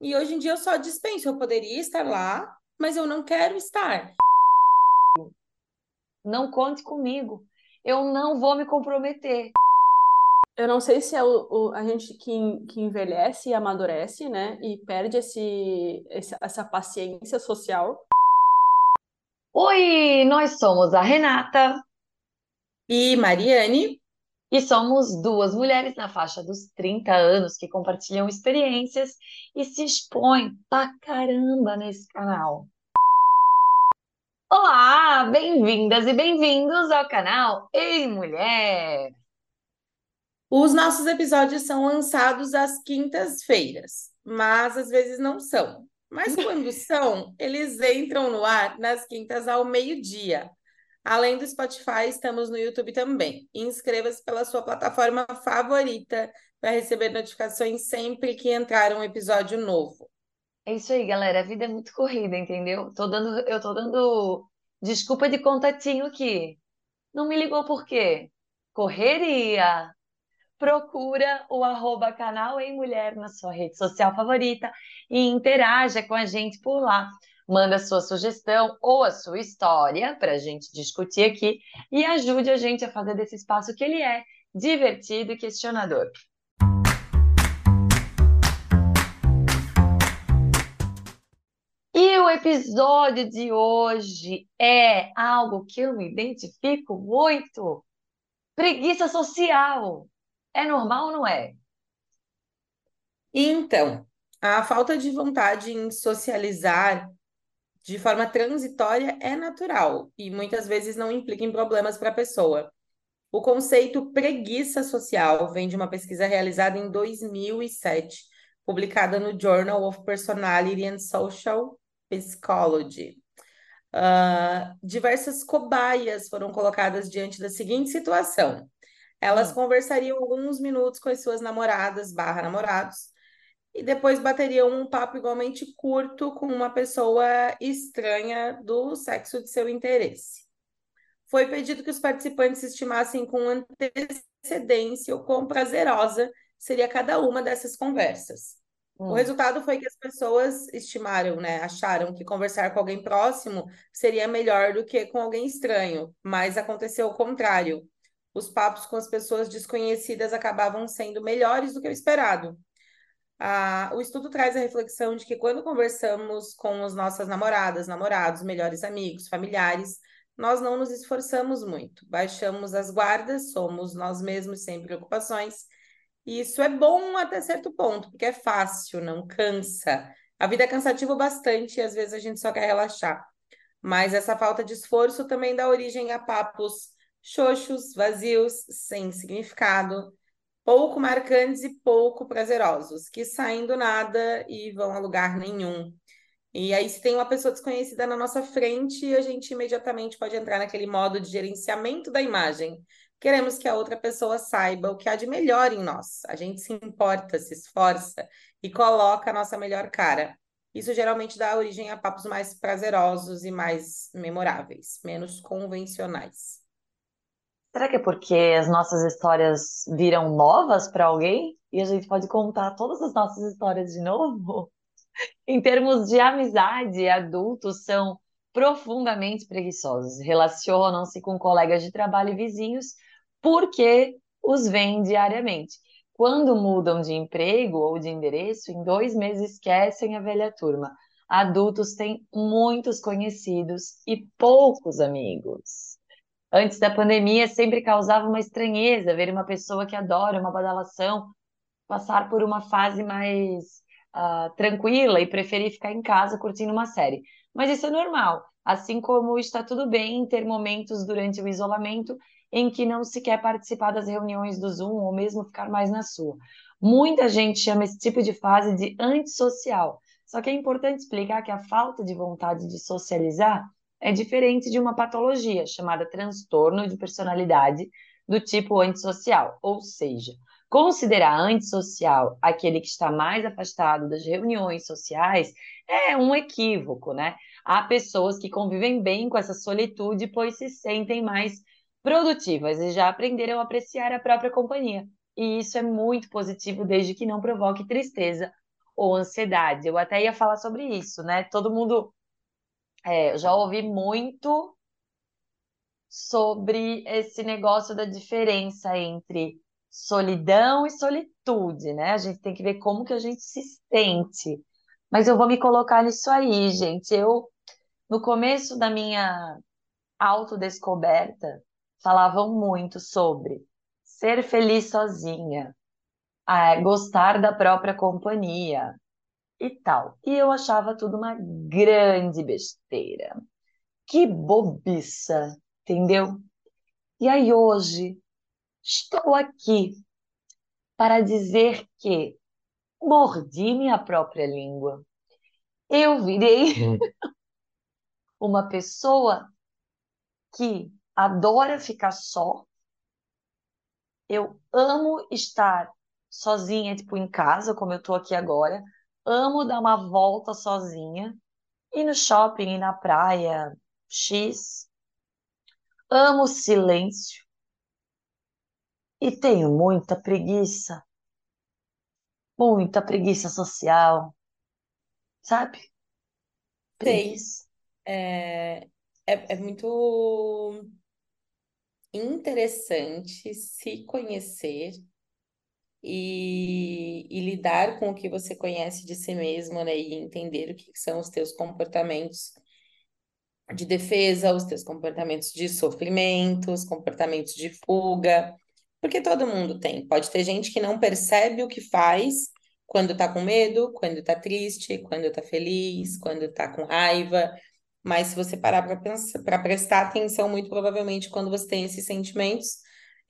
E hoje em dia eu só dispenso. Eu poderia estar lá, mas eu não quero estar. Não conte comigo. Eu não vou me comprometer. Eu não sei se é o, o, a gente que, que envelhece e amadurece, né? E perde esse, esse, essa paciência social. Oi, nós somos a Renata E Mariane, e somos duas mulheres na faixa dos 30 anos que compartilham experiências e se expõem pra caramba nesse canal. Olá, bem-vindas e bem-vindos ao canal Ei Mulher! os nossos episódios são lançados às quintas-feiras, mas às vezes não são. Mas quando são, eles entram no ar nas quintas ao meio-dia. Além do Spotify, estamos no YouTube também. Inscreva-se pela sua plataforma favorita para receber notificações sempre que entrar um episódio novo. É isso aí, galera. A vida é muito corrida, entendeu? Tô dando, eu tô dando desculpa de contatinho aqui. Não me ligou por quê? Correria! Procura o arroba canal em mulher na sua rede social favorita e interaja com a gente por lá. Manda sua sugestão ou a sua história para a gente discutir aqui e ajude a gente a fazer desse espaço que ele é divertido e questionador. E o episódio de hoje é algo que eu me identifico muito. Preguiça social. É normal ou não é? Então, a falta de vontade em socializar de forma transitória é natural e muitas vezes não implica em problemas para a pessoa. O conceito preguiça social vem de uma pesquisa realizada em 2007, publicada no Journal of Personality and Social Psychology. Uh, diversas cobaias foram colocadas diante da seguinte situação. Elas Hum. conversariam alguns minutos com as suas namoradas barra namorados e depois bateriam um papo igualmente curto com uma pessoa estranha do sexo de seu interesse. Foi pedido que os participantes estimassem com antecedência o quão prazerosa seria cada uma dessas conversas. O Hum. resultado foi que as pessoas estimaram, né, acharam que conversar com alguém próximo seria melhor do que com alguém estranho, mas aconteceu o contrário. Os papos com as pessoas desconhecidas acabavam sendo melhores do que o esperado. Ah, o estudo traz a reflexão de que quando conversamos com as nossas namoradas, namorados, melhores amigos, familiares, nós não nos esforçamos muito, baixamos as guardas, somos nós mesmos sem preocupações. E isso é bom até certo ponto, porque é fácil, não cansa. A vida é cansativa bastante e às vezes a gente só quer relaxar. Mas essa falta de esforço também dá origem a papos xoxos, vazios, sem significado, pouco marcantes e pouco prazerosos, que saem do nada e vão a lugar nenhum. E aí, se tem uma pessoa desconhecida na nossa frente, a gente imediatamente pode entrar naquele modo de gerenciamento da imagem. Queremos que a outra pessoa saiba o que há de melhor em nós. A gente se importa, se esforça e coloca a nossa melhor cara. Isso geralmente dá origem a papos mais prazerosos e mais memoráveis, menos convencionais. Será que é porque as nossas histórias viram novas para alguém e a gente pode contar todas as nossas histórias de novo? Em termos de amizade, adultos são profundamente preguiçosos, relacionam-se com colegas de trabalho e vizinhos porque os veem diariamente. Quando mudam de emprego ou de endereço, em dois meses esquecem a velha turma. Adultos têm muitos conhecidos e poucos amigos. Antes da pandemia, sempre causava uma estranheza ver uma pessoa que adora uma badalação passar por uma fase mais ah, tranquila e preferir ficar em casa curtindo uma série. Mas isso é normal, assim como está tudo bem ter momentos durante o isolamento em que não se quer participar das reuniões do Zoom ou mesmo ficar mais na sua. Muita gente chama esse tipo de fase de antissocial. Só que é importante explicar que a falta de vontade de socializar é diferente de uma patologia chamada transtorno de personalidade do tipo antissocial, ou seja, considerar antissocial aquele que está mais afastado das reuniões sociais é um equívoco, né? Há pessoas que convivem bem com essa solitude, pois se sentem mais produtivas e já aprenderam a apreciar a própria companhia. E isso é muito positivo desde que não provoque tristeza ou ansiedade. Eu até ia falar sobre isso, né? Todo mundo. É, já ouvi muito sobre esse negócio da diferença entre solidão e solitude, né? A gente tem que ver como que a gente se sente. Mas eu vou me colocar nisso aí, gente. Eu, no começo da minha autodescoberta, falavam muito sobre ser feliz sozinha, gostar da própria companhia e tal. E eu achava tudo uma grande besteira. Que bobiça, entendeu? E aí hoje estou aqui para dizer que mordi minha própria língua. Eu virei hum. uma pessoa que adora ficar só. Eu amo estar sozinha, tipo, em casa, como eu tô aqui agora. Amo dar uma volta sozinha, ir no shopping, ir na praia, X. Amo o silêncio. E tenho muita preguiça. Muita preguiça social. Sabe? Preguiça. É, é, é muito interessante se conhecer e, e, lidar com o que você conhece de si mesmo, né? E entender o que são os teus comportamentos de defesa, os teus comportamentos de sofrimento, os comportamentos de fuga, porque todo mundo tem. Pode ter gente que não percebe o que faz quando tá com medo, quando tá triste, quando tá feliz, quando tá com raiva. Mas se você parar para prestar atenção, muito provavelmente, quando você tem esses sentimentos,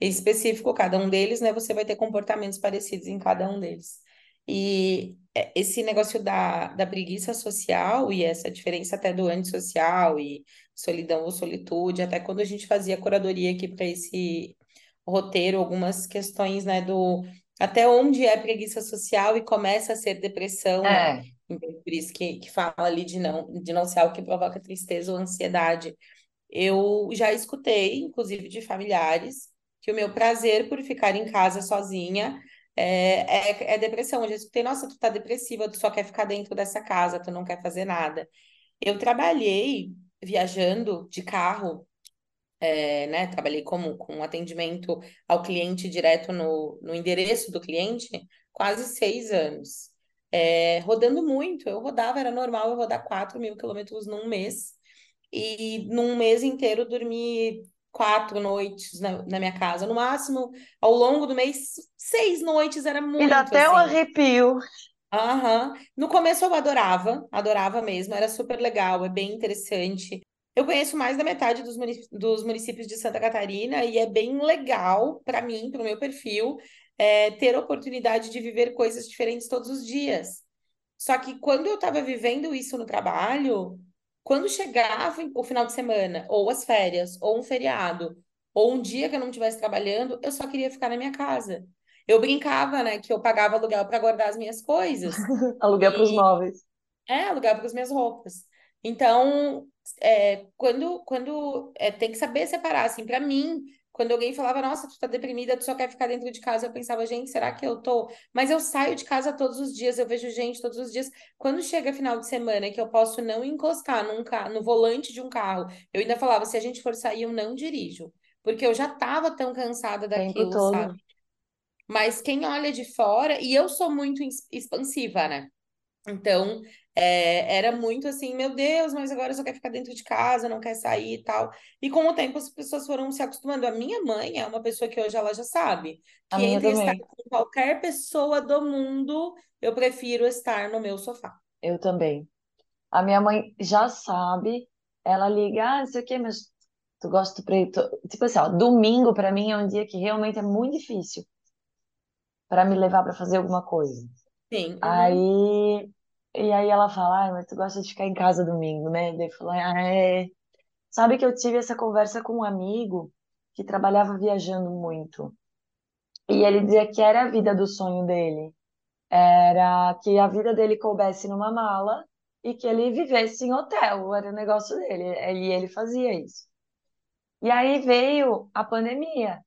específico, cada um deles, né? Você vai ter comportamentos parecidos em cada um deles. E é, esse negócio da, da preguiça social e essa diferença até do antissocial e solidão ou solitude, até quando a gente fazia curadoria aqui para esse roteiro, algumas questões, né, do até onde é preguiça social e começa a ser depressão, né? é. né? Por isso que, que fala ali de não, de não ser algo que provoca tristeza ou ansiedade. Eu já escutei, inclusive, de familiares que o meu prazer por ficar em casa sozinha é, é, é, depressão. Eu já escutei, nossa, tu tá depressiva, tu só quer ficar dentro dessa casa, tu não quer fazer nada. Eu trabalhei viajando de carro, é, né? Trabalhei como com atendimento ao cliente direto no, no endereço do cliente, quase seis anos. É, rodando muito, eu rodava, era normal eu rodar 4 mil quilômetros num mês. E num mês inteiro dormi quatro noites na, na, minha casa. No máximo, ao longo do mês, seis noites era muito. E dá até assim. um arrepio. Aham. No começo eu adorava, adorava mesmo, era super legal, é bem interessante. Eu conheço mais da metade dos, dos municípios de Santa Catarina e é bem legal para mim, para o meu perfil, é, ter a oportunidade de viver coisas diferentes todos os dias. Só que quando eu estava vivendo isso no trabalho, quando chegava o final de semana, ou as férias, ou um feriado, ou um dia que eu não estivesse trabalhando, eu só queria ficar na minha casa. Eu brincava, né, que eu pagava aluguel para guardar as minhas coisas. aluguel e... para os móveis. É, aluguel para as minhas roupas. Então, é, quando, quando é, tem que saber separar, assim, para mim, quando alguém falava, nossa, tu tá deprimida, tu só quer ficar dentro de casa, eu pensava, gente, será que eu tô? Mas eu saio de casa todos os dias, eu vejo gente todos os dias. Quando chega final de semana que eu posso não encostar num no volante de um carro, eu ainda falava, se a gente for sair, eu não dirijo. Porque eu já tava tão cansada daquilo, sabe? Mas quem olha de fora, e eu sou muito expansiva, né? Então, é, era muito assim, meu Deus, mas agora só quer ficar dentro de casa, não quer sair e tal. E com o tempo as pessoas foram se acostumando. A minha mãe é uma pessoa que hoje ela já sabe que entre estar com qualquer pessoa do mundo, eu prefiro estar no meu sofá. Eu também. A minha mãe já sabe, ela liga, ah, não sei o quê, mas tu gosta do preto. Tipo assim, ó, domingo para mim é um dia que realmente é muito difícil para me levar para fazer alguma coisa. Sim. Uhum. Aí e aí ela fala, mas tu gosta de ficar em casa domingo, né? Daí eu ah, é. Sabe que eu tive essa conversa com um amigo que trabalhava viajando muito. E ele dizia que era a vida do sonho dele. Era que a vida dele coubesse numa mala e que ele vivesse em hotel, era o negócio dele. E ele fazia isso. E aí veio a pandemia.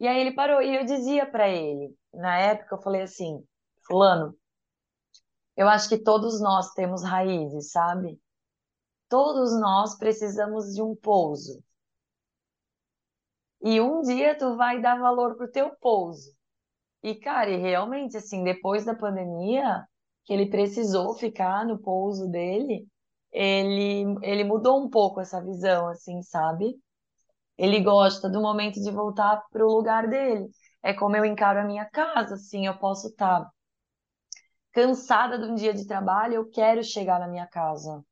E aí ele parou. E eu dizia para ele, na época, eu falei assim: Fulano, Eu acho que todos nós temos raízes, sabe? Todos nós precisamos de um pouso. E um dia tu vai dar valor pro teu pouso. E, cara, e realmente, assim, depois da pandemia, que ele precisou ficar no pouso dele, ele, ele mudou um pouco essa visão, assim, sabe? Ele gosta do momento de voltar pro lugar dele. É como eu encaro a minha casa, assim, eu posso estar cansada de um dia de trabalho, eu quero chegar na minha casa.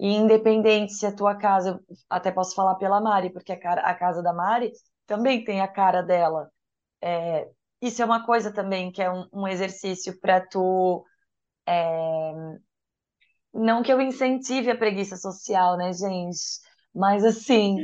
E independente se a tua casa, até posso falar pela Mari, porque a, cara, a casa da Mari também tem a cara dela. É, isso é uma coisa também que é um, um exercício para tu. É, não que eu incentive a preguiça social, né, gente? Mas assim,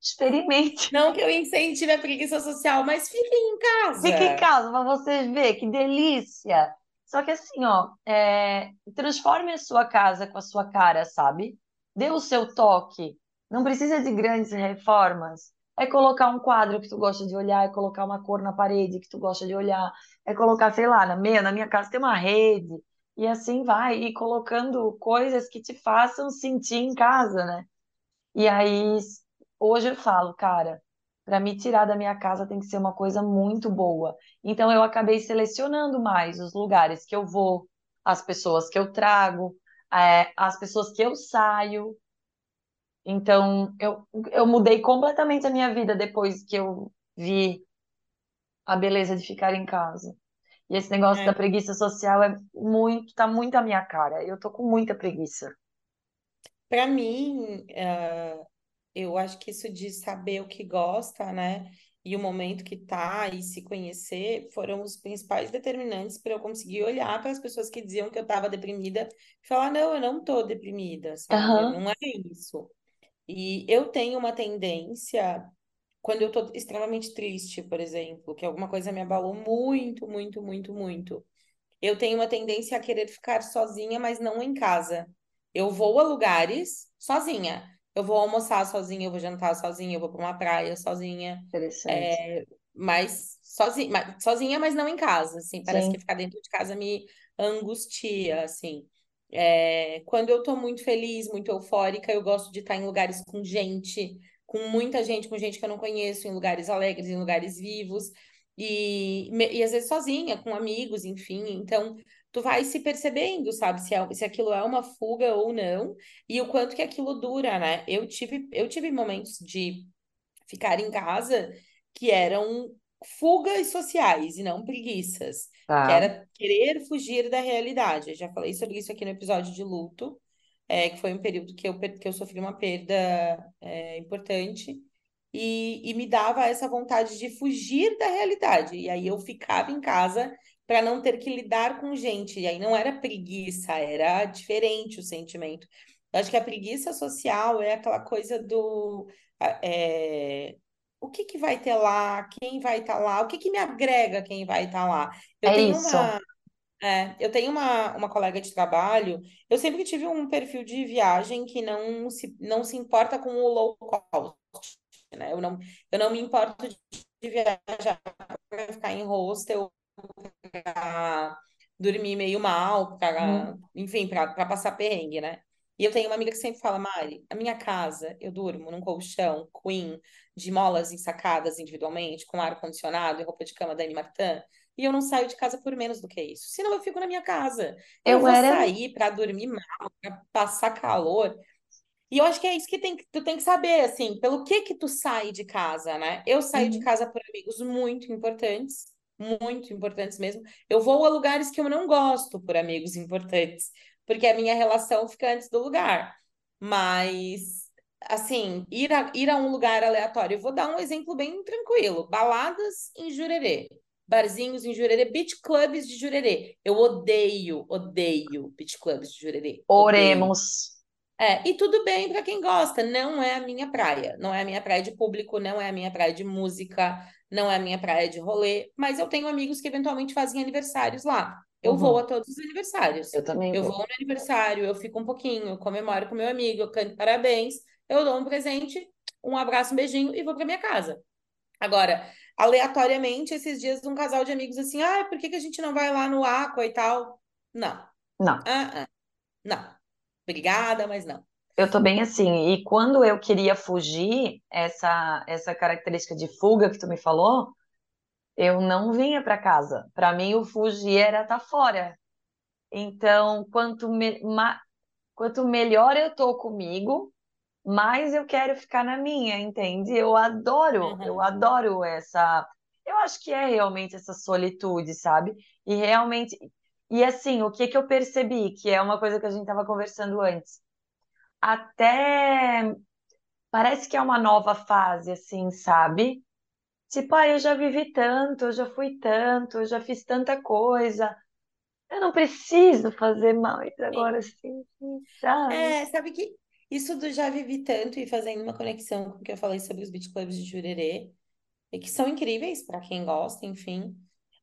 experimente. Não que eu incentive a preguiça social, mas fique em casa. Fique em casa para você ver que delícia. Só que assim, ó, é, transforme a sua casa com a sua cara, sabe? Dê o seu toque. Não precisa de grandes reformas. É colocar um quadro que tu gosta de olhar, é colocar uma cor na parede que tu gosta de olhar, é colocar, sei lá, na minha, na minha casa tem uma rede, e assim vai, e colocando coisas que te façam sentir em casa, né? E aí, hoje eu falo, cara, para me tirar da minha casa tem que ser uma coisa muito boa. Então eu acabei selecionando mais os lugares que eu vou, as pessoas que eu trago, é, as pessoas que eu saio. Então eu, eu mudei completamente a minha vida depois que eu vi a beleza de ficar em casa. E esse negócio É. da preguiça social é muito, tá muito à minha cara. Eu tô com muita preguiça. Para mim, eh, eu acho que isso de saber o que gosta, né? E o momento que tá e se conhecer foram os principais determinantes para eu conseguir olhar para as pessoas que diziam que eu estava deprimida e falar, não, eu não tô deprimida, sabe? Aham, Não é isso. E eu tenho uma tendência, quando eu tô extremamente triste, por exemplo, que alguma coisa me abalou muito, muito, muito, muito. Eu tenho uma tendência a querer ficar sozinha, mas não em casa. Eu vou a lugares sozinha. Eu vou almoçar sozinha, eu vou jantar sozinha, eu vou para uma praia sozinha, interessante. é, mas sozinha, mas sozinha, mas não em casa, assim. Parece que Sim, ficar dentro de casa me angustia, assim. É, quando eu tô muito feliz, muito eufórica, eu gosto de estar em lugares com gente, com muita gente, com gente que eu não conheço, em lugares alegres, em lugares vivos. E, e às vezes sozinha, com amigos, enfim. Então, tu vai se percebendo, sabe, se, é- se aquilo é uma fuga ou não, e o quanto que aquilo dura, né? Eu tive, eu tive momentos de ficar em casa que eram fugas sociais e não preguiças, que tá. era querer fugir da realidade. Eu já falei sobre isso aqui no episódio de luto, é, que foi um período que eu, que eu sofri uma perda, é, importante. E, e me dava essa vontade de fugir da realidade. E aí eu ficava em casa para não ter que lidar com gente. E aí não era preguiça, era diferente o sentimento. Eu acho que a preguiça social é aquela coisa do é, o que que vai ter lá, quem vai estar lá, o que que me agrega quem vai estar lá. Eu É tenho isso. uma, é, eu tenho uma, uma colega de trabalho, eu sempre tive um perfil de viagem que não se, não se importa com o low cost, né? Eu não, eu não me importo de, de viajar para ficar em hostel, para dormir meio mal, para, Uhum. enfim, para passar perrengue, né? E eu tenho uma amiga que sempre fala, Mari, a minha casa, eu durmo num colchão queen de molas ensacadas individualmente, com ar-condicionado e roupa de cama da Anne Martin, e eu não saio de casa por menos do que isso. Senão eu fico na minha casa. Eu Eu vou era. sair para dormir mal, para passar calor. E eu acho que é isso que tem, que- tu tem que saber, assim, pelo que que tu sai de casa, né? Eu saio de Uhum. casa por amigos muito importantes, muito importantes mesmo. Eu vou a lugares que eu não gosto por amigos importantes, porque a minha relação fica antes do lugar. Mas, assim, ir a, ir a um lugar aleatório, eu vou dar um exemplo bem tranquilo. Baladas em Jurerê, barzinhos em Jurerê, beach clubs de Jurerê. Eu odeio, odeio beach clubs de Jurerê, odeio. Oremos. É, e tudo bem para quem gosta, não é a minha praia, não é a minha praia de público, não é a minha praia de música, não é a minha praia de rolê, mas eu tenho amigos que eventualmente fazem aniversários lá. Eu vou a Uhum. todos os aniversários. Eu também Eu vou vou. no aniversário, eu fico um pouquinho, eu comemoro com meu amigo, eu canto parabéns, eu dou um presente, um abraço, um beijinho e vou para minha casa. Agora, aleatoriamente, esses dias um casal de amigos assim, ah, por que que a gente não vai lá no Aqua e tal? Não. Não. Ah, ah, não. Obrigada, mas não. Eu tô bem assim. E quando eu queria fugir, essa, essa característica de fuga que tu me falou, eu não vinha para casa. Para mim, o fugir era estar tá fora. Então, quanto, me, ma, quanto melhor eu tô comigo, mais eu quero ficar na minha, entende? Eu adoro, Uhum. eu adoro essa. Eu acho que é realmente essa solitude, sabe? E realmente. E assim, o que que eu percebi, que é uma coisa que a gente estava conversando antes. Até parece que é uma nova fase, assim, sabe? Tipo, ah, eu já vivi tanto, eu já fui tanto, eu já fiz tanta coisa. Eu não preciso fazer mais agora, assim, sabe? É, sabe que isso do já vivi tanto e fazendo uma conexão com o que eu falei sobre os beach clubs de Jurerê, e que são incríveis para quem gosta, enfim.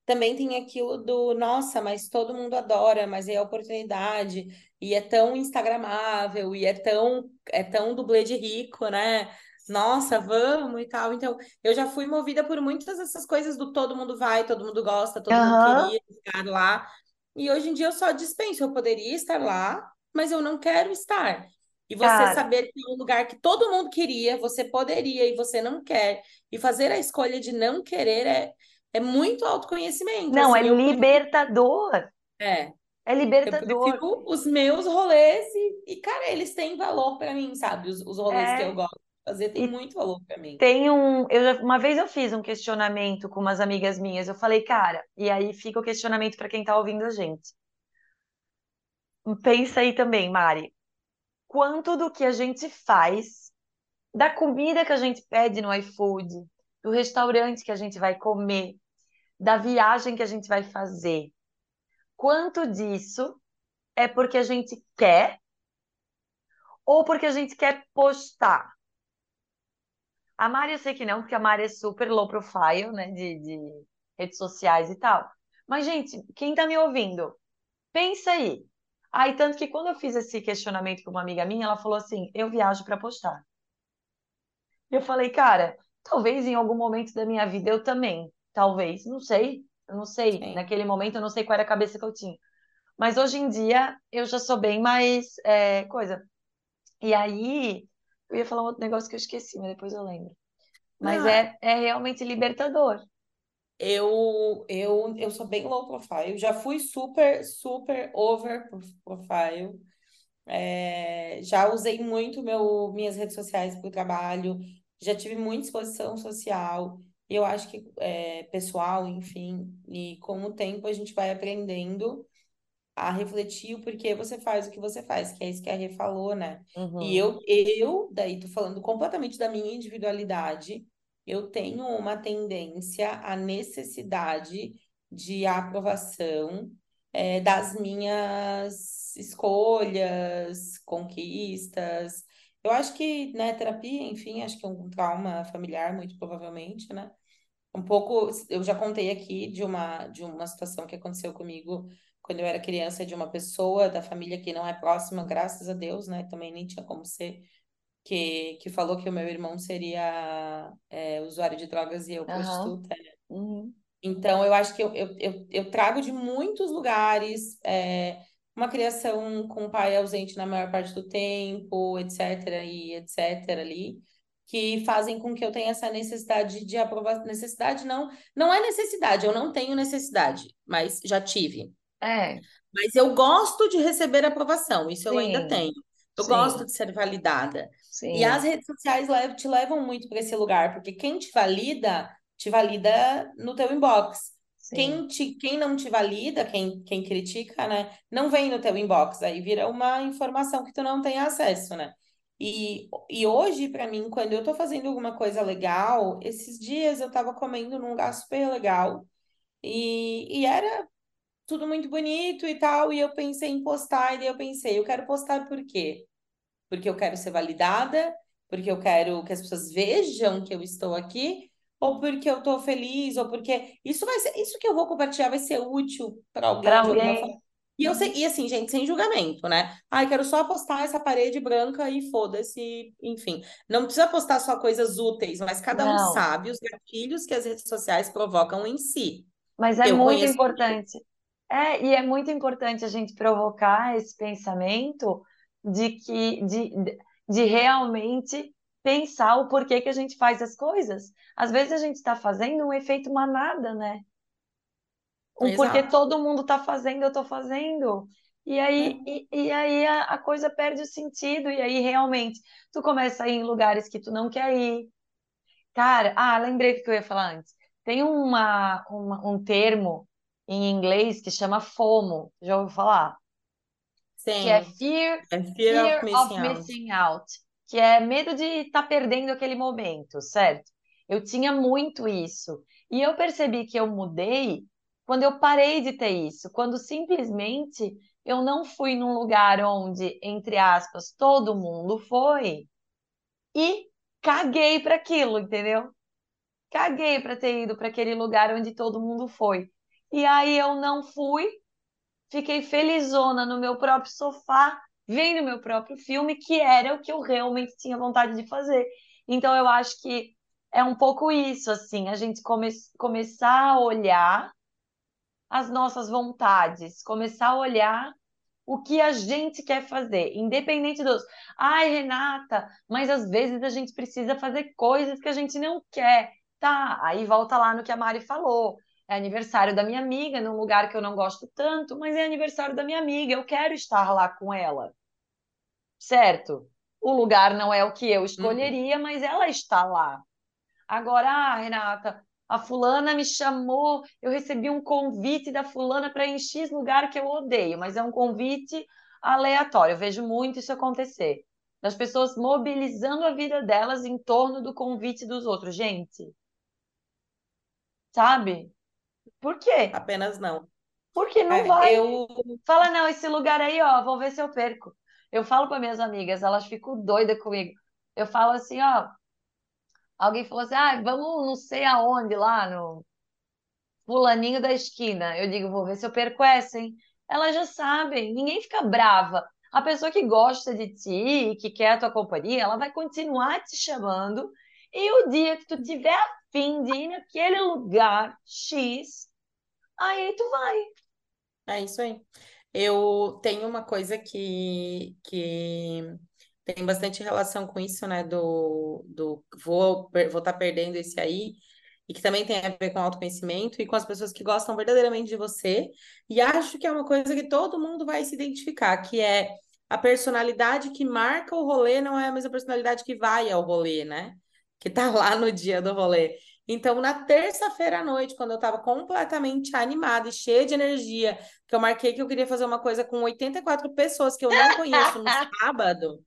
Também tem aquilo do, nossa, mas todo mundo adora, mas é a oportunidade, e é tão instagramável, e é tão, é tão dublê de rico, né? Nossa, vamos e tal. Então, eu já fui movida por muitas dessas coisas do todo mundo vai, todo mundo gosta, todo mundo Aham, queria estar lá. E hoje em dia eu só dispenso, eu poderia estar lá, mas eu não quero estar. E você cara. saber que é um lugar que todo mundo queria, você poderia e você não quer, e fazer a escolha de não querer é, é muito autoconhecimento. Não, é Assim, eu prefiro, libertador. é, É eu libertador. prefiro os meus rolês e, e, cara, eles têm valor para mim, sabe? Os, os rolês que eu É. gosto de fazer têm E muito valor para mim. tem um. Eu, já- uma vez eu fiz um questionamento com umas amigas minhas. Eu falei, cara, e aí fica o questionamento para quem tá ouvindo a gente. Pensa aí também, Mari. Quanto do que a gente faz, da comida que a gente pede no iFood, do restaurante que a gente vai comer, da viagem que a gente vai fazer, quanto disso é porque a gente quer ou porque a gente quer postar? A Mari eu sei que não, porque a Mari é super low profile, né, de, de redes sociais e tal. Mas, gente, quem tá me ouvindo, pensa aí. Aí, tanto que quando eu fiz esse questionamento com uma amiga minha, ela falou assim: eu viajo para postar. Eu falei, cara, talvez em algum momento da minha vida eu também. Talvez, não sei. Eu não sei. Sim. Naquele momento eu não sei qual era a cabeça que eu tinha. Mas hoje em dia eu já sou bem mais é, coisa. E aí, eu ia falar um outro negócio que eu esqueci, mas depois eu lembro. Mas Não, é- é, é realmente libertador. eu, eu, eu sou bem low profile, já fui super, super over profile. É, já usei muito meu, minhas redes sociais para o trabalho, já tive muita exposição social, e eu acho que é, pessoal, enfim, e com o tempo a gente vai aprendendo a refletir o porquê você faz o que você faz, que é isso que a Rê falou, né? E Uhum, eu, eu, daí tô falando completamente da minha individualidade, eu tenho uma tendência à necessidade de aprovação é, das minhas escolhas, conquistas. Eu acho que, né, terapia, enfim, acho que é um trauma familiar, muito provavelmente, né? Um pouco, eu já contei aqui de uma, de uma situação que aconteceu comigo quando eu era criança, de uma pessoa da família que não é próxima, graças a Deus, né? Também nem tinha como ser, que, que falou que o meu irmão seria é, usuário de drogas e eu aham, prostituta. uhum, Então, eu acho que eu, eu, eu, eu trago de muitos lugares é, uma criação com o pai ausente na maior parte do tempo, etc. e etc. ali, que fazem com que eu tenha essa necessidade de aprovação. Necessidade não, não é necessidade, eu não tenho necessidade, mas já tive. É, Mas eu gosto de receber aprovação, isso eu ainda sim, tenho. Eu gosto sim, de ser validada. E as sim, redes sociais te levam muito para esse lugar, porque quem te valida, te valida no teu inbox. Sim. Quem, te, quem não te valida, quem, quem critica, né, não vem no teu inbox, aí vira uma informação que tu não tem acesso, né? E, e hoje, para mim, quando eu tô fazendo alguma coisa legal, esses dias eu tava comendo num lugar super legal, e, e era tudo muito bonito e tal, e eu pensei em postar, e daí eu pensei, eu quero postar por quê? Porque eu quero ser validada, porque eu quero que as pessoas vejam que eu estou aqui, ou porque eu estou feliz, ou porque isso vai ser, isso que eu vou compartilhar vai ser útil para alguém forma. alguém. E eu sei, e assim, gente, sem julgamento, né? Ai, quero só postar essa parede branca e foda-se, enfim. Não precisa postar só coisas úteis, mas cada um Não, sabe os gatilhos que as redes sociais provocam em si. mas é Eu muito conheço importante. É, e é muito importante a gente provocar esse pensamento de que de, de realmente pensar o porquê que a gente faz as coisas. Às vezes a gente está fazendo um efeito manada, né? Um Exato. porque todo mundo está fazendo, eu estou fazendo. E aí, É. e, e aí a, a coisa perde o sentido, e aí realmente tu começa a ir em lugares que tu não quer ir. Cara, ah, lembrei o que eu ia falar antes. Tem uma, uma- um termo em inglês que chama FOMO, já ouviu falar? Que é Sim, Fear, é fear Fear of of missing out. Missing Out, que é medo de estar perdendo aquele momento, certo? Eu tinha muito isso. E eu percebi que eu mudei quando eu parei de ter isso, quando simplesmente eu não fui num lugar onde, entre aspas, todo mundo foi e caguei para aquilo, entendeu? Caguei para ter ido para aquele lugar onde todo mundo foi. E aí eu não fui, fiquei felizona no meu próprio sofá, vendo meu próprio filme, que era o que eu realmente tinha vontade de fazer. Então eu acho que é um pouco isso, assim, a gente come começar a olhar as nossas vontades, começar a olhar o que a gente quer fazer, independente dos. Ai, Renata, mas às vezes a gente precisa fazer coisas que a gente não quer. Tá, aí volta lá no que a Mari falou. É aniversário da minha amiga, num lugar que eu não gosto tanto, mas é aniversário da minha amiga, eu quero estar lá com ela. Certo? O lugar não é o que eu Uhum. escolheria, mas ela está lá. Agora, ah, Renata, a fulana me chamou, eu recebi um convite da fulana para ir em X lugar que eu odeio, mas é um convite aleatório. Eu vejo muito isso acontecer. Das pessoas mobilizando a vida delas em torno do convite dos outros. Gente, sabe? Por quê? Apenas não. Porque não É, vai. eu Fala, não, esse lugar aí, ó, vou ver se eu perco. Eu falo para minhas amigas, elas ficam doidas comigo. Eu falo assim, ó, alguém falou assim, ah, vamos não sei aonde lá, no fulaninho da esquina. Eu digo, vou ver se eu perco essa, hein? Elas já sabem, ninguém fica brava. A pessoa que gosta de ti e que quer a tua companhia, ela vai continuar te chamando. E o dia que tu tiver ir naquele lugar X, aí tu vai. É isso aí. Eu tenho uma coisa que, que tem bastante relação com isso, né? Do, do vou per- vou estar perdendo esse aí, e que também tem a ver com autoconhecimento e com as pessoas que gostam verdadeiramente de você. E acho que é uma coisa que todo mundo vai se identificar, que é a personalidade que marca o rolê não é a mesma personalidade que vai ao rolê, né? Que tá lá no dia do rolê. Então, na terça-feira à noite, quando eu estava completamente animada e cheia de energia, que eu marquei que eu queria fazer uma coisa com 84 pessoas que eu não conheço no sábado.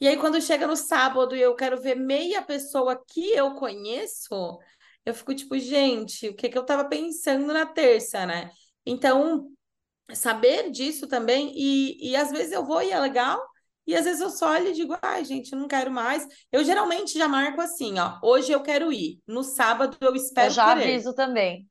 E aí, quando chega no sábado e eu quero ver meia pessoa que eu conheço, eu fico tipo, gente, o que que eu tava pensando na terça, né? Então, saber disso também, e, e às vezes eu vou e é legal, e às vezes eu só olho e digo, ai, gente, eu não quero mais. Eu geralmente já marco assim, ó, hoje eu quero ir, no sábado eu Eu espero já querer. aviso também.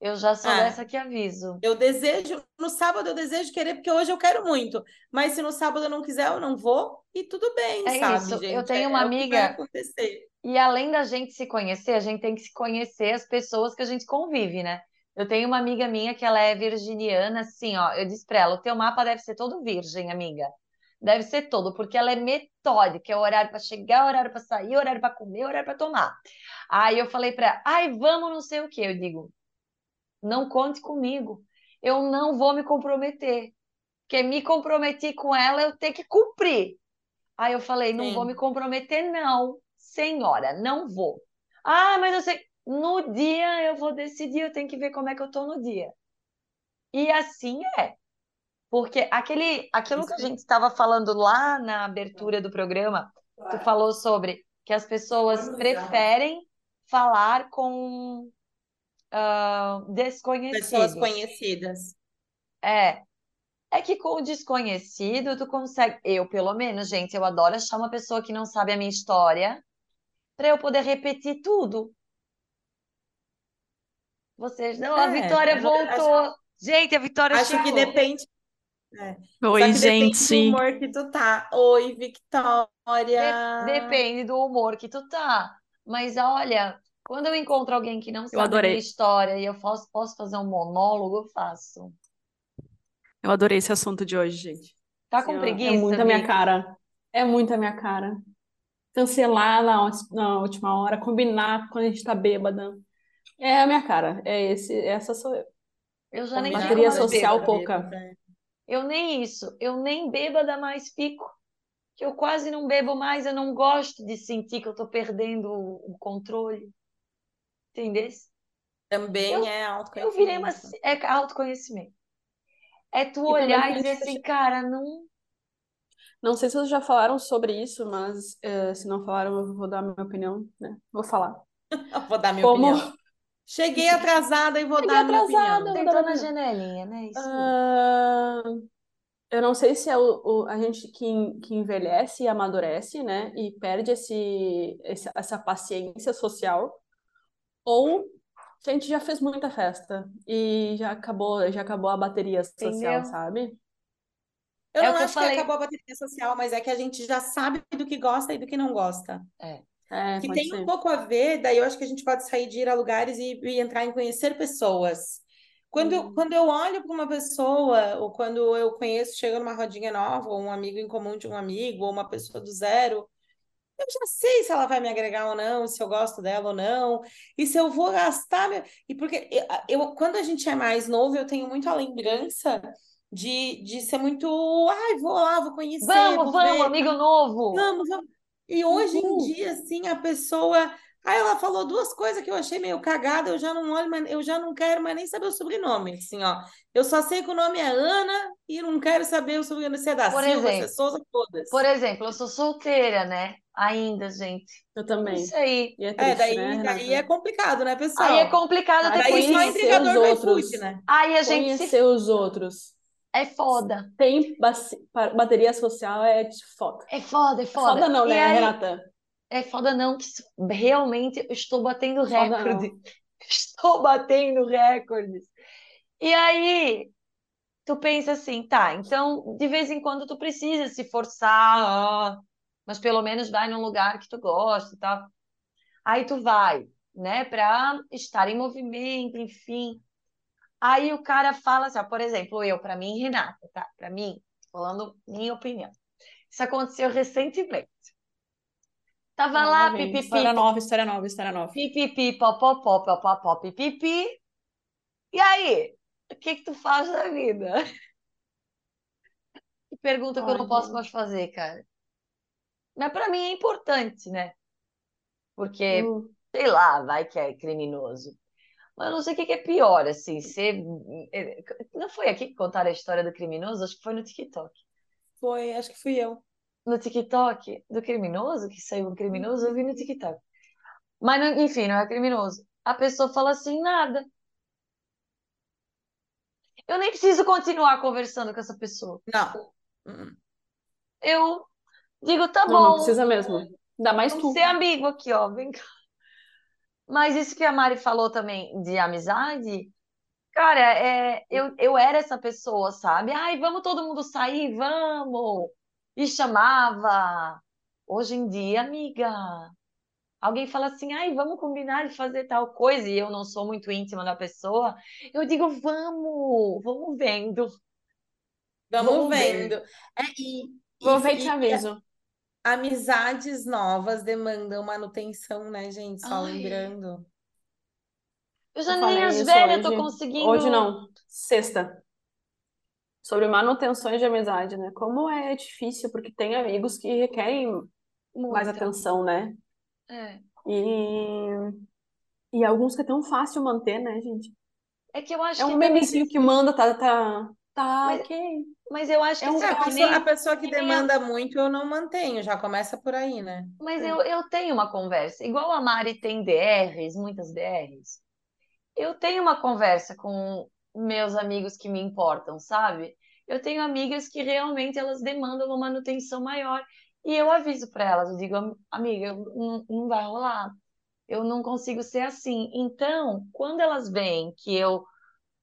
Eu já sou É. dessa que aviso. Eu desejo, no sábado eu desejo querer, porque hoje eu quero muito. Mas se no sábado eu não quiser, eu não vou. E tudo bem, É sabe, isso. Eu gente? tenho É, uma é amiga, acontecer. e além da gente se conhecer, a gente tem que se conhecer as pessoas que a gente convive, né? Eu tenho uma amiga minha que ela é virginiana, assim, ó. Eu disse pra ela, o teu mapa deve ser todo virgem, amiga. Deve ser todo, porque ela é metódica, é horário para chegar, horário para sair, horário para comer, horário para tomar. Aí eu falei pra ela, ai, vamos não sei o quê. Eu digo, não conte comigo. Eu não vou me comprometer. Porque me comprometi com ela, eu tenho que cumprir. Aí eu falei, não vou Sim. me comprometer, não, senhora, não vou. Ah, mas eu sei, no dia eu vou decidir, eu tenho que ver como é que eu tô no dia. E assim é. Porque aquele, aquilo que a gente estava falando lá na abertura do programa, tu falou sobre que as pessoas preferem falar com Pessoas desconhecidos. conhecidas. É, é que com o desconhecido tu consegue, eu pelo menos, gente, eu adoro achar uma pessoa que não sabe a minha história para eu poder repetir tudo. Vocês não, a É, Vitória eu não- acho, voltou. Gente, a Vitória acho que chegou. depende. É. Oi, que depende do gente. humor que tu tá. Oi, De- Victoria. depende do humor que tu tá. Mas olha, Quando eu encontro alguém que não Eu sabe a história e eu posso, posso fazer um monólogo, eu faço. Eu adorei esse assunto de hoje, gente. Tá com é preguiça, muito a minha cara. É muito a minha cara. Cancelar na, na última hora, combinar quando a gente tá bêbada. É a minha cara. É esse, essa sou eu. Eu já nem Bateria social bêbada. pouca. né? Eu nem isso. Eu nem bêbada mais fico. Que eu quase não bebo mais. Eu não gosto de sentir que eu tô perdendo o controle. Entendeu? Também Eu- é Eu virei uma. autoconhecimento. É autoconhecimento. É tu E olhar e a dizer assim, cara, não. Não sei se vocês já falaram sobre isso, mas eh, se não falaram, eu vou dar a minha opinião, né? Vou falar. Vou dar minha Como opinião. Cheguei atrasada e vou Cheguei dar minha atrasada, opinião. na janelinha, né? Isso. Ah, eu não sei se é o, o- a gente que, que envelhece e amadurece, né? E perde esse, esse- essa paciência social, ou se a gente já fez muita festa e já acabou, já acabou a bateria social, Entendeu? sabe? Eu É não que eu acho que falei. acabou a bateria social, mas é que a gente já sabe do que gosta e do que não gosta. É. É, Que tem um ser. pouco a ver, daí eu acho que a gente pode sair de ir a lugares e, e entrar em conhecer pessoas. Quando, eu- Hum. quando eu olho para uma pessoa, ou quando eu conheço, chego numa rodinha nova, ou um amigo em comum de um amigo, ou uma pessoa do zero, eu já sei se ela vai me agregar ou não, se eu gosto dela ou não, e se eu vou gastar. Meu... E porque eu, eu- quando a gente é mais novo, eu tenho muito a lembrança de, de ser muito. Ai, vou lá, vou conhecer, Vamos, vou vamos, ver. amigo novo. Vamos, vamos. E hoje em Uhul. dia, assim, a pessoa. Aí ela falou duas coisas que eu achei meio cagada, eu já não olho, mais- eu já não quero mais nem saber o sobrenome. Assim, ó. Eu só sei que o nome é Ana e não quero saber o sobrenome, se é da Por Silva, se é exemplo. Souza, todas. Por exemplo, eu sou solteira, né? Ainda, gente. Eu também. Isso aí. E é É, triste, daí, né, daí é complicado, né, pessoal? Aí é complicado até conhecer os do outros. né? Aí a gente se... Conhecer os outros. É foda. Tem bateria social é foda. É foda, é foda. Foda não, né, aí, Renata? é foda não, que realmente estou batendo recorde. Estou batendo recordes. E aí, tu pensa assim, tá, então de vez em quando tu precisa se forçar, mas pelo menos vai num lugar que tu gosta e tal. Aí tu vai, né, pra estar em movimento, enfim. Aí o cara fala assim, ó, por exemplo, eu, pra mim, Renata, tá? Pra mim, falando minha opinião. Isso aconteceu recentemente. Tava Ah, lá, pipipi, História nova, história nova, história nova. pipipi, popopó, popopó, pipipi. E aí, o que que tu faz da vida? Que pergunta que eu não Ai, posso mais fazer, cara. Mas pra mim é importante, né? Porque, Hum. sei lá, vai que é criminoso. Mas eu não sei o que é pior, assim, ser... Não foi aqui que contaram a história do criminoso? Acho que foi no TikTok. Foi, acho que fui eu. No TikTok do criminoso, que saiu um criminoso, eu vi no TikTok. Mas, não- enfim, não é criminoso. A pessoa fala assim, nada. Eu nem preciso continuar conversando com essa pessoa. Não. Hum. Eu digo, tá Não, não bom, precisa mesmo. Ainda mais vamos tu. ser amigo aqui, ó, vem cá. Mas isso que a Mari falou também de amizade, cara, é, eu, eu era essa pessoa, sabe? Ai, vamos todo mundo sair, vamos! E chamava. Hoje em dia, amiga, alguém fala assim, ai, vamos combinar de fazer tal coisa, e eu não sou muito íntima da pessoa, eu digo, vamos, vamos vendo. Vamos Vamos ver. vendo. É, e, Vou ver e te aviso. Amizades novas demandam manutenção, né, gente? Só Ai. lembrando. Eu já Eu nem as velhas tô hoje. conseguindo. Hoje não, sexta. Sobre manutenções de amizade, né? Como é difícil, porque tem amigos que requerem mais Muita. atenção, né? É. E, e alguns que é tão fácil manter, né, gente? É que eu acho É que um também- memezinho que manda, tá, tá, tá, Mas- ok. Mas eu acho que É um- É, a que pessoa, nem- a pessoa que nem demanda muito, eu não mantenho, já começa por aí, né? Mas eu, eu tenho uma conversa. Igual a Mari tem DRs, muitas DRs. Eu tenho uma conversa com meus amigos que me importam, sabe? Eu tenho amigas que realmente elas demandam uma manutenção maior. E eu aviso para elas, eu digo, "Am- amiga, eu- não, não vai rolar. Eu não consigo ser assim. Então, quando elas veem que eu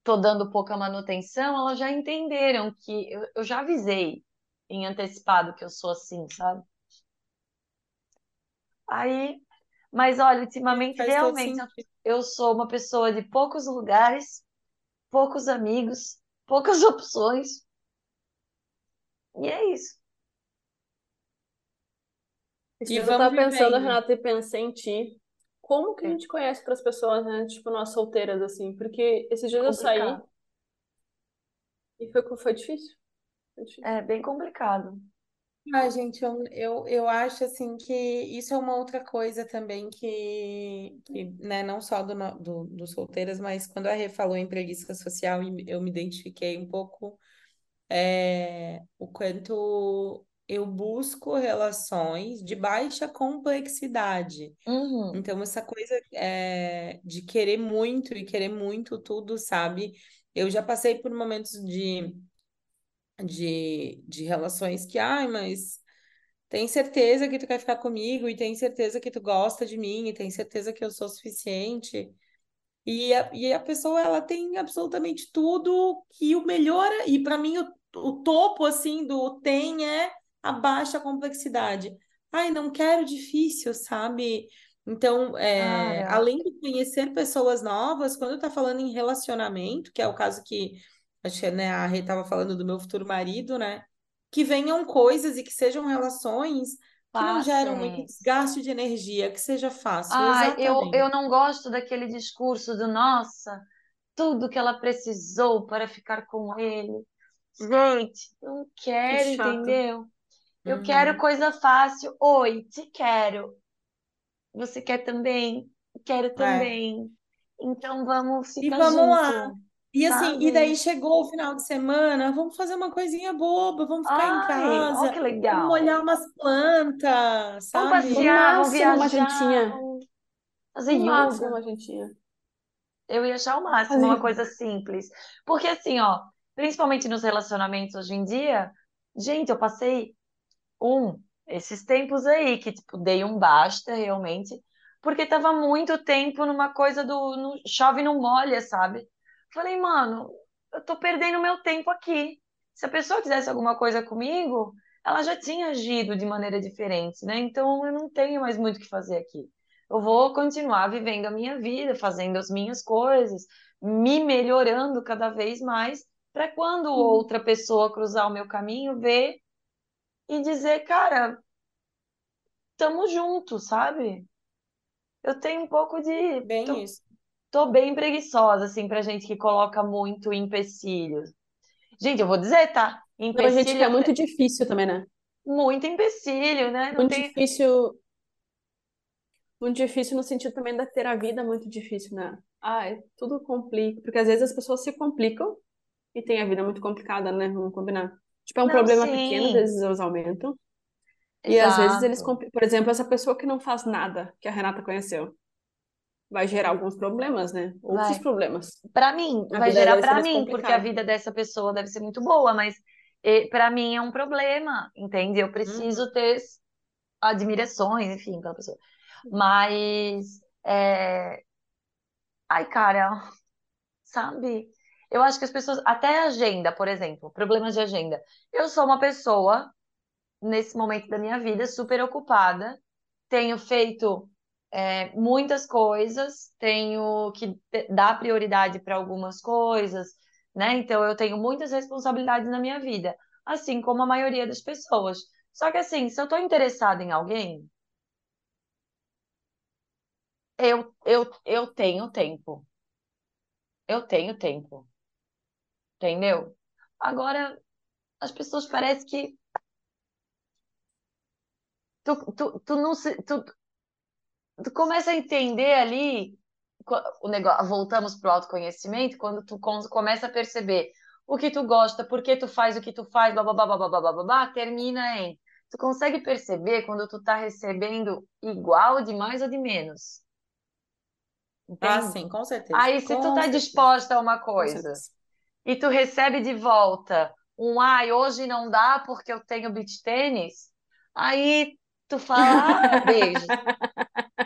tô dando pouca manutenção, elas já entenderam que eu, eu já avisei em antecipado que eu sou assim, sabe? Aí, Mas olha, ultimamente Faz realmente eu, sou uma pessoa de poucos lugares, poucos amigos, poucas opções. E é isso. E eu tava pensando, vivendo. Renata, e pensei em ti. Como que a É gente conhece outras pessoas, né? Tipo, nós solteiras, assim. Porque esses dias eu saí complicado. e foi, foi difícil. Foi difícil. É bem complicado. Ah, gente, eu, eu, eu acho assim que isso é uma outra coisa também que, que né, não só do, do, do solteiras, mas quando a Rê falou em preguiça social, e eu me identifiquei um pouco é, o quanto eu busco relações de baixa complexidade. Uhum. Então, essa coisa é, de querer muito e querer muito tudo, sabe? Eu já passei por momentos de, de, de relações que, ai, mas tem certeza que tu quer ficar comigo e tem certeza que tu gosta de mim e tem certeza que eu sou suficiente. E a, e a pessoa, ela tem absolutamente tudo que o melhor, e para mim o, o topo, assim, do tem é a baixa complexidade. Ai, não quero difícil, sabe? Então, é, Cara, além de conhecer pessoas novas, quando tá falando em relacionamento, que é o caso que, acho que, né, a Rê tava falando do meu futuro marido, né? Que venham coisas e que sejam relações que não geram muito desgaste de energia, que seja fácil, Ai, eu, eu não gosto daquele discurso do nossa, tudo que ela precisou para ficar com ele. Gente, não Que quero, entendeu? Eu quero Uhum. coisa fácil. Oi, te quero. Você quer também? Quero É. também. Então vamos E ficar vamos lá. junto, E assim, e daí chegou o final de semana, vamos fazer uma coisinha boba, vamos ficar em Ai, ó casa, que vamos legal. molhar umas plantas, Vamos sabe? passear, vamos máximo uma viajar, jantinha. vamos fazer No máximo yoga. uma jantinha. Eu ia achar o máximo, uma Fazer. coisa simples. Porque assim, ó, principalmente nos relacionamentos hoje em dia, gente, eu passei um, esses tempos aí, que tipo, dei um basta realmente, porque tava muito tempo numa coisa do no, chove não molha, sabe? Falei, mano, eu tô perdendo meu tempo aqui. Se a pessoa quisesse alguma coisa comigo, ela já tinha agido de maneira diferente, né? Então eu não tenho mais muito o que fazer aqui. Eu vou continuar vivendo a minha vida, fazendo as minhas coisas, me melhorando cada vez mais, para quando Uhum. outra pessoa cruzar o meu caminho, ver e dizer, cara, tamo junto, sabe? Eu tenho um pouco de. Bem Tô, isso. tô bem preguiçosa, assim, pra gente que coloca muito empecilho. Gente, eu vou dizer, tá? Não, a gente Empecilho, que é muito difícil também, né? muito empecilho, né? Não Muito tem. difícil, muito difícil no sentido também da ter a vida muito difícil, né? Ai, tudo complica, porque às vezes as pessoas se complicam e têm a vida muito complicada, né? Vamos combinar. Tipo, é um Não, problema pequeno, às sim, vezes eles aumentam. E às vezes eles, exato. por exemplo, essa pessoa que não faz nada, que a Renata conheceu, vai gerar alguns problemas, né? Outros Vai. problemas. Pra mim, A vai gerar mais mim, porque a vida dessa pessoa deve ser muito boa, mas pra mim é um problema, entende? Eu Uhum. preciso ter admirações, enfim, pela pessoa. Mas, é... ai, cara, sabe? Eu acho que as pessoas, até agenda, por exemplo, problemas de agenda. Eu sou uma pessoa, nesse momento da minha vida, super ocupada, tenho feito é, muitas coisas, tenho que dar prioridade para algumas coisas, né? Então, eu tenho muitas responsabilidades na minha vida, assim como a maioria das pessoas. Só que, assim, se eu estou interessada em alguém, eu, eu, eu tenho tempo. Eu tenho tempo, entendeu? Agora, as pessoas parecem que. Tu, tu, tu não se. Tu, tu começa a entender ali o negócio. Voltamos para o autoconhecimento, quando tu começa a perceber o que tu gosta, por que tu faz o que tu faz, blá blá blá blá blá blá blá, blá termina em. Tu consegue perceber quando tu tá recebendo igual de mais ou de menos. Ah, Entende? Ah, sim, com certeza. Aí, se com tu tá certeza. disposta a uma coisa e tu recebe de volta um ai, hoje não dá porque eu tenho beach tênis, aí tu fala, ah, beijo,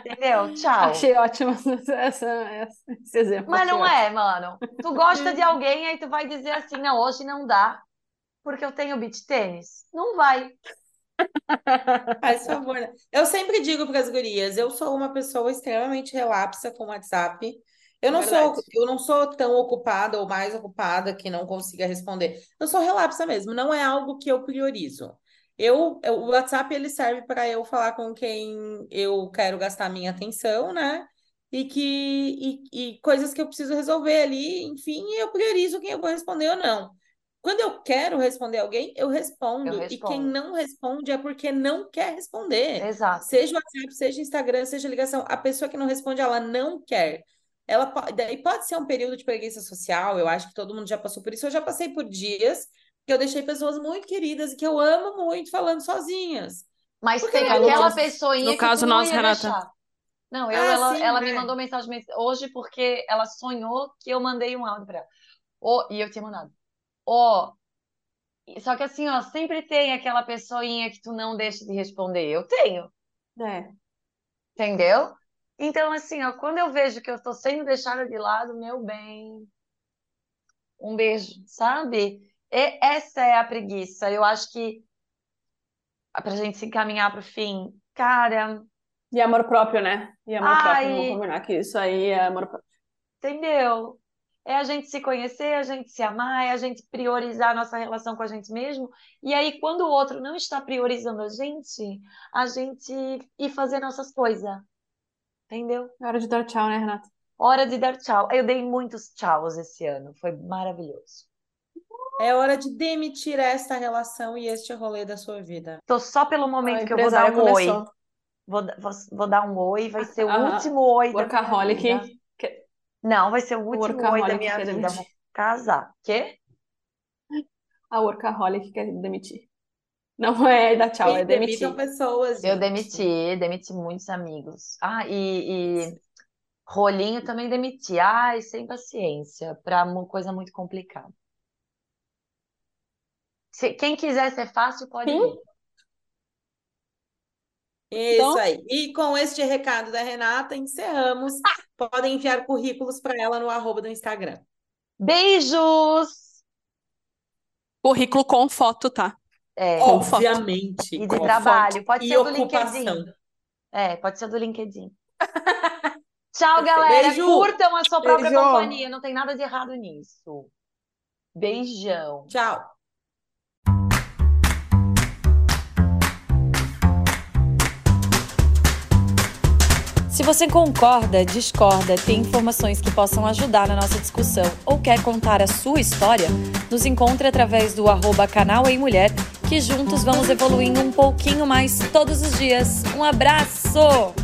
entendeu? Tchau. Achei ótimo essa, essa- esse exemplo, Mas não é, ótimo. mano. Tu gosta de alguém, aí tu vai dizer assim, não, hoje não dá porque eu tenho beach tênis. Não vai. Faz favor. né? Eu sempre digo para as gurias, eu sou uma pessoa extremamente relapsa com o WhatsApp. Eu não sou, Verdade. eu não sou tão ocupada ou mais ocupada que não consiga responder. Eu sou relapsa mesmo, não é algo que eu priorizo. Eu, eu- o WhatsApp ele serve para eu falar com quem eu quero gastar minha atenção, né? E que e, e coisas que eu preciso resolver ali, enfim, eu priorizo quem eu vou responder ou não. Quando eu quero responder alguém, eu respondo. Eu E quem respondo. não responde é porque não quer responder. Exato. Seja WhatsApp, seja Instagram, seja ligação. A pessoa que não responde, ela não quer. Ela pode, daí pode ser um período de preguiça social, eu acho que todo mundo já passou por isso. Eu já passei por dias que eu deixei pessoas muito queridas e que eu amo muito falando sozinhas. Mas Porque tem aquela caso- pessoinha no que caso ia Renata. deixar. Não, eu, Ah, ela, sim, ela me né? mandou mensagem hoje porque ela sonhou que eu mandei um áudio pra ela. Ó, e eu tinha mandado. E- só que assim, ó, sempre tem aquela pessoinha que tu não deixa de responder. Eu tenho, É. entendeu? Então, assim, ó, quando eu vejo que eu tô sendo deixada de lado, meu bem, um beijo, sabe? E essa é a preguiça. Eu acho que pra gente se encaminhar pro fim, cara, E amor próprio, né? E amor próprio, Ai. vamos combinar que isso aí é amor próprio. Entendeu? É a gente se conhecer, a gente se amar, é a gente priorizar a nossa relação com a gente mesmo. E aí, quando o outro não está priorizando a gente, a gente ir fazer nossas coisas. Entendeu? É hora de dar tchau, né, Renata? Hora de dar tchau. Eu dei muitos tchauz esse ano, foi maravilhoso. É hora de demitir esta relação e este rolê da sua vida. Tô só pelo momento A que eu vou dar um oi. começou. Vou, da- vou, vou dar um oi, vai ser o Ah, último oi da minha Workaholic. vida. que- Não, vai ser o último oi da workaholic minha vida. demitir. Vou casar. Quê? A workaholic quer demitir. Não é dar tchau, é E demitam demitir. pessoas, Eu gente. demiti, demiti muitos amigos. Ah, e, e rolinho também demiti. Ai, sem paciência, para uma coisa muito complicada. Se, quem quiser ser fácil, pode Sim. vir. Isso Então- aí. E com este recado da Renata, encerramos. Podem enviar currículos para ela no arroba do Instagram. Beijos! Currículo com foto, tá? É. Obviamente. e de com trabalho. foto Pode ser do. LinkedIn. É, pode ser do LinkedIn. Tchau, galera. Beijo. Curtam a sua própria Beijo. companhia. Não tem nada de errado nisso. Beijão. Tchau. Se você concorda, discorda, tem informações que possam ajudar na nossa discussão ou quer contar a sua história, nos encontre através do arroba canal Ei Mulher, que juntos vamos evoluindo um pouquinho mais todos os dias. Um abraço!